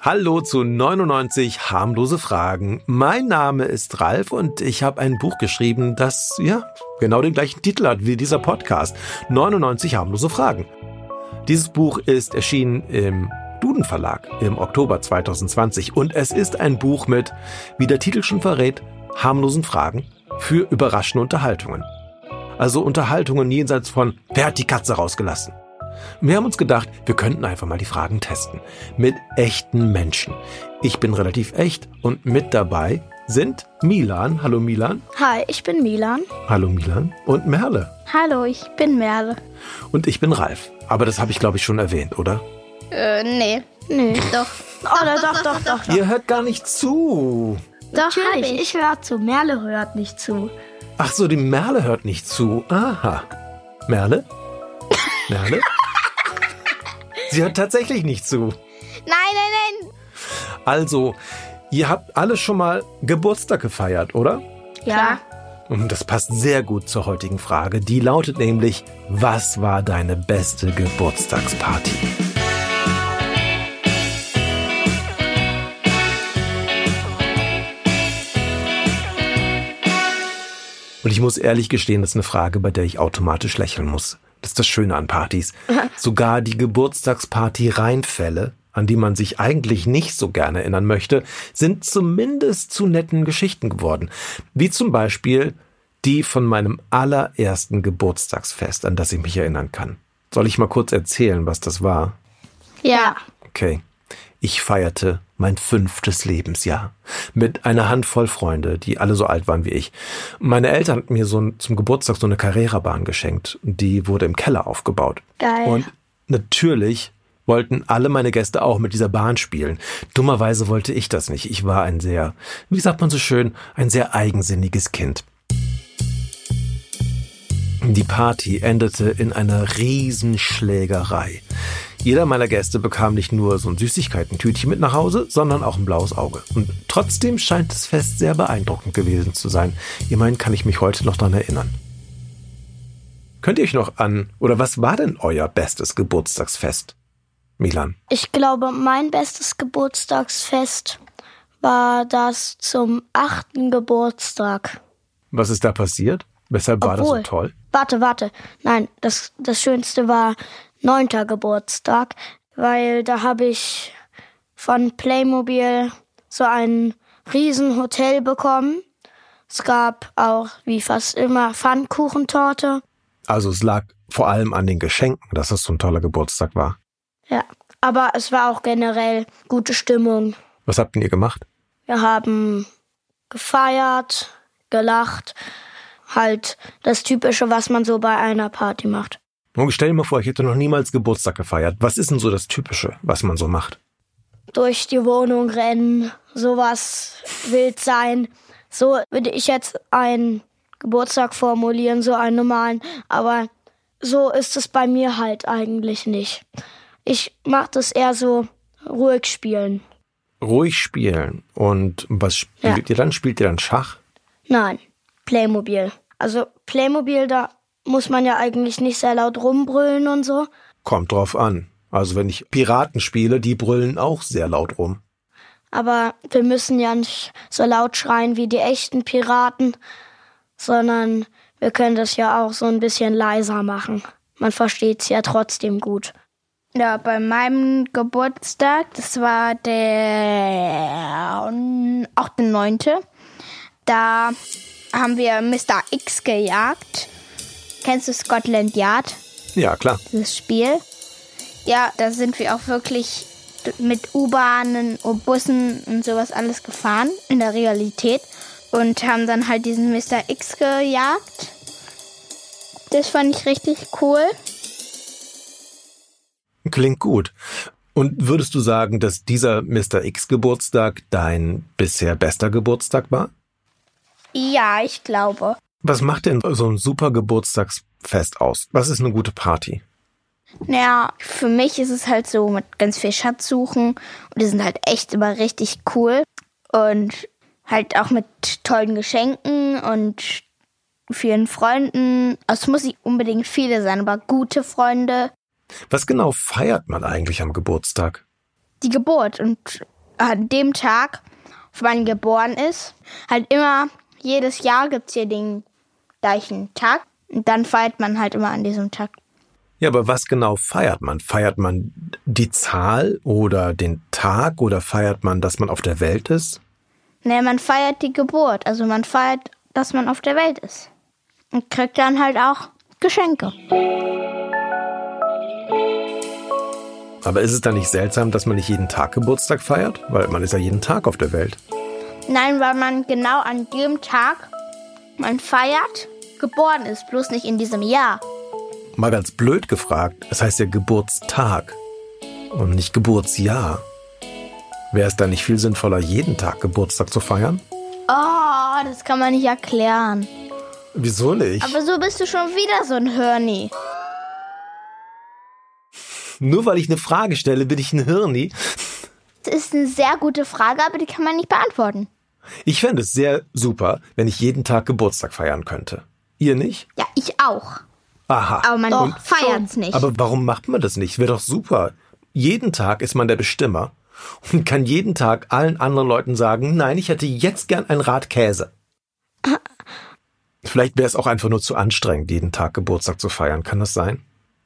Hallo zu 99 harmlose Fragen. Mein Name ist Ralf und ich habe ein Buch geschrieben, das ja genau den gleichen Titel hat wie dieser Podcast. 99 harmlose Fragen. Dieses Buch ist erschienen im Duden Verlag im Oktober 2020 und es ist ein Buch mit, wie der Titel schon verrät, harmlosen Fragen für überraschende Unterhaltungen. Also Unterhaltungen jenseits von, wer hat die Katze rausgelassen? Wir haben uns gedacht, wir könnten einfach mal die Fragen testen. Mit echten Menschen. Ich bin relativ echt und mit dabei sind Milan. Hallo Milan. Hi, ich bin Milan. Hallo Milan. Und Merle. Hallo, ich bin Merle. Und ich bin Ralf. Aber das habe ich, glaube ich, schon erwähnt, oder? Äh, nee. Nee. Doch. Oh, doch, doch, doch, doch. Ihr hört gar nicht zu. Doch, Natürlich, ich. Ich höre zu. Merle hört nicht zu. Ach so, die Merle hört nicht zu. Aha. Merle? Merle? Sie hört tatsächlich nicht zu. Nein, nein, nein. Also, ihr habt alle schon mal Geburtstag gefeiert, oder? Ja. Und das passt sehr gut zur heutigen Frage. Die lautet nämlich, was war deine beste Geburtstagsparty? Und ich muss ehrlich gestehen, das ist eine Frage, bei der ich automatisch lächeln muss. Das ist das Schöne an Partys. Sogar die Geburtstagsparty Rheinfälle, an die man sich eigentlich nicht so gerne erinnern möchte, sind zumindest zu netten Geschichten geworden. Wie zum Beispiel die von meinem allerersten Geburtstagsfest, an das ich mich erinnern kann. Soll ich mal kurz erzählen, was das war? Ja. Okay. Ich feierte mein fünftes Lebensjahr mit einer Handvoll Freunde, die alle so alt waren wie ich. Meine Eltern hatten mir so ein, zum Geburtstag so eine Carrera-Bahn geschenkt. Die wurde im Keller aufgebaut. Geil. Und natürlich wollten alle meine Gäste auch mit dieser Bahn spielen. Dummerweise wollte ich das nicht. Ich war ein sehr, wie sagt man so schön, ein sehr eigensinniges Kind. Die Party endete in einer Riesenschlägerei. Jeder meiner Gäste bekam nicht nur so ein Süßigkeitentütchen mit nach Hause, sondern auch ein blaues Auge. Und trotzdem scheint das Fest sehr beeindruckend gewesen zu sein. Immerhin kann ich mich heute noch daran erinnern. Könnt ihr euch noch an, oder was war denn euer bestes Geburtstagsfest? Milan. Ich glaube, mein bestes Geburtstagsfest war das zum achten Geburtstag. Was ist da passiert? Weshalb war das so Obwohl- toll? Warte, warte. Nein, das, das Schönste war neunter Geburtstag, weil da habe ich von Playmobil so ein Riesenhotel bekommen. Es gab auch, wie fast immer, Pfannkuchentorte. Also es lag vor allem an den Geschenken, dass es so ein toller Geburtstag war. Ja, aber es war auch generell gute Stimmung. Was habt denn ihr gemacht? Wir haben gefeiert, gelacht, halt das Typische, was man so bei einer Party macht. Und stell dir mal vor, ich hätte noch niemals Geburtstag gefeiert. Was ist denn so das Typische, was man so macht? Durch die Wohnung rennen, sowas wild sein. So würde ich jetzt einen Geburtstag formulieren, so einen normalen, aber so ist es bei mir halt eigentlich nicht. Ich mache das eher so ruhig spielen. Ruhig spielen. Und was spielt Ja. ihr dann? Spielt ihr dann Schach? Nein, Playmobil. Also Playmobil, da muss man ja eigentlich nicht sehr laut rumbrüllen und so. Kommt drauf an. Also wenn ich Piraten spiele, die brüllen auch sehr laut rum. Aber wir müssen ja nicht so laut schreien wie die echten Piraten, sondern wir können das ja auch so ein bisschen leiser machen. Man versteht's ja trotzdem gut. Ja, bei meinem Geburtstag, das war der 8.9., da haben wir Mr. X gejagt. Kennst du Scotland Yard, Ja, klar. das Spiel? Ja, da sind wir auch wirklich mit U-Bahnen und Bussen und sowas alles gefahren in der Realität und haben dann halt diesen Mr. X gejagt. Das fand ich richtig cool. Klingt gut. Und würdest du sagen, dass dieser Mr. X Geburtstag dein bisher bester Geburtstag war? Ja, ich glaube. Was macht denn so ein super Geburtstagsfest aus? Was ist eine gute Party? Naja, für mich ist es halt so mit ganz viel Schatzsuchen und die sind halt echt immer richtig cool und halt auch mit tollen Geschenken und vielen Freunden. Also Es muss nicht unbedingt viele sein, aber gute Freunde. Was genau feiert man eigentlich am Geburtstag? die Geburt. Und an dem Tag, wo man geboren ist, halt immer, jedes Jahr gibt es hier den gleichen Tag. Und dann feiert man halt immer an diesem Tag. Ja, aber was genau feiert man? Feiert man die Zahl oder den Tag oder feiert man, dass man auf der Welt ist? Nee, man feiert die Geburt. Also man feiert, dass man auf der Welt ist. Und kriegt dann halt auch Geschenke. Aber ist es dann nicht seltsam, dass man nicht jeden Tag Geburtstag feiert? Weil man ist ja jeden Tag auf der Welt. Nein, weil man genau an dem Tag, man feiert, geboren ist. Bloß nicht in diesem Jahr. Mal ganz blöd gefragt, es heißt ja Geburtstag und nicht Geburtsjahr. Wäre es dann nicht viel sinnvoller, jeden Tag Geburtstag zu feiern? Oh, das kann man nicht erklären. Wieso nicht? Aber so bist du schon wieder so ein Hörni. Nur weil ich eine Frage stelle, bin ich ein Hirni. Das ist eine sehr gute Frage, aber die kann man nicht beantworten. Ich fände es sehr super, wenn ich jeden Tag Geburtstag feiern könnte. Ihr nicht? Ja, ich auch. Aha. Aber man feiert es nicht. Aber warum macht man das nicht? Wäre doch super. Jeden Tag ist man der Bestimmer und kann jeden Tag allen anderen Leuten sagen, nein, ich hätte jetzt gern ein Rad Käse. Vielleicht wäre es auch einfach nur zu anstrengend, jeden Tag Geburtstag zu feiern. Kann das sein?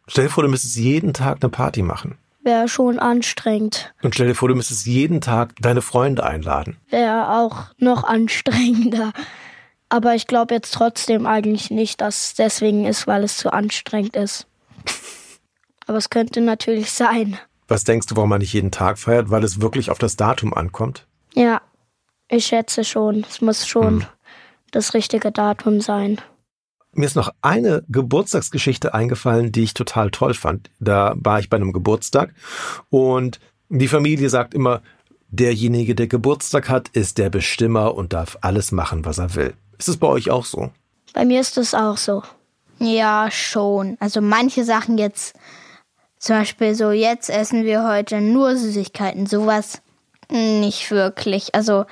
Stell dir vor, du müsstest jeden Tag eine Party machen. Wäre schon anstrengend. Und stell dir vor, du müsstest jeden Tag deine Freunde einladen. Wäre auch noch anstrengender. Aber ich glaube jetzt trotzdem eigentlich nicht, dass es deswegen ist, weil es zu anstrengend ist. Aber es könnte natürlich sein. Was denkst du, warum man nicht jeden Tag feiert? Weil es wirklich auf das Datum ankommt? Ja, ich schätze schon. Es muss schon hm. das richtige Datum sein. Mir ist noch eine Geburtstagsgeschichte eingefallen, die ich total toll fand. Da war ich bei einem Geburtstag und die Familie sagt immer, derjenige, der Geburtstag hat, ist der Bestimmer und darf alles machen, was er will. Ist es bei euch auch so? Bei mir ist es auch so. Ja, schon. Also manche Sachen jetzt, zum Beispiel so, jetzt essen wir heute nur Süßigkeiten, sowas nicht wirklich. Also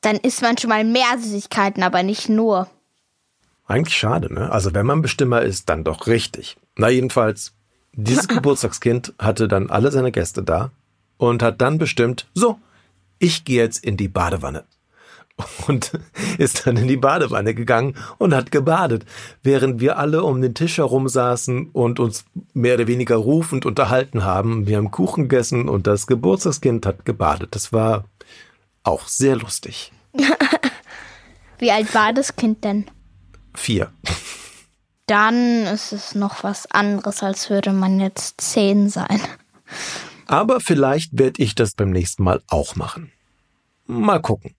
dann isst man schon mal mehr Süßigkeiten, aber nicht nur. Eigentlich schade, ne? Also wenn man Bestimmer ist, dann doch richtig. Na jedenfalls, dieses Geburtstagskind hatte dann alle seine Gäste da und hat dann bestimmt, so, ich gehe jetzt in die Badewanne. Und ist dann in die Badewanne gegangen und hat gebadet, während wir alle um den Tisch herum saßen und uns mehr oder weniger rufend unterhalten haben. Wir haben Kuchen gegessen und das Geburtstagskind hat gebadet. Das war auch sehr lustig. Wie alt war das Kind denn? Vier. Dann ist es noch was anderes, als würde man jetzt zehn sein. Aber vielleicht werde ich das beim nächsten Mal auch machen. Mal gucken.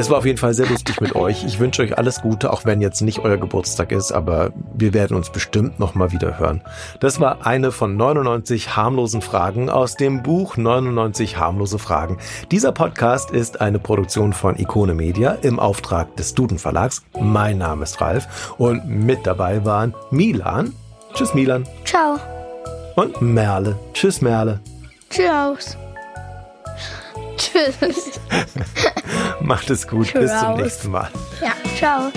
Es war auf jeden Fall sehr lustig mit euch. Ich wünsche euch alles Gute, auch wenn jetzt nicht euer Geburtstag ist, aber wir werden uns bestimmt nochmal wieder hören. Das war eine von 99 harmlosen Fragen aus dem Buch 99 harmlose Fragen. Dieser Podcast ist eine Produktion von Ikone Media im Auftrag des Duden Verlags. Mein Name ist Ralf und mit dabei waren Milan. Tschüss Milan. Ciao. Und Merle. Tschüss Merle. Tschüss. Tschüss. Macht es gut. Bis zum nächsten Mal. Ja, ciao.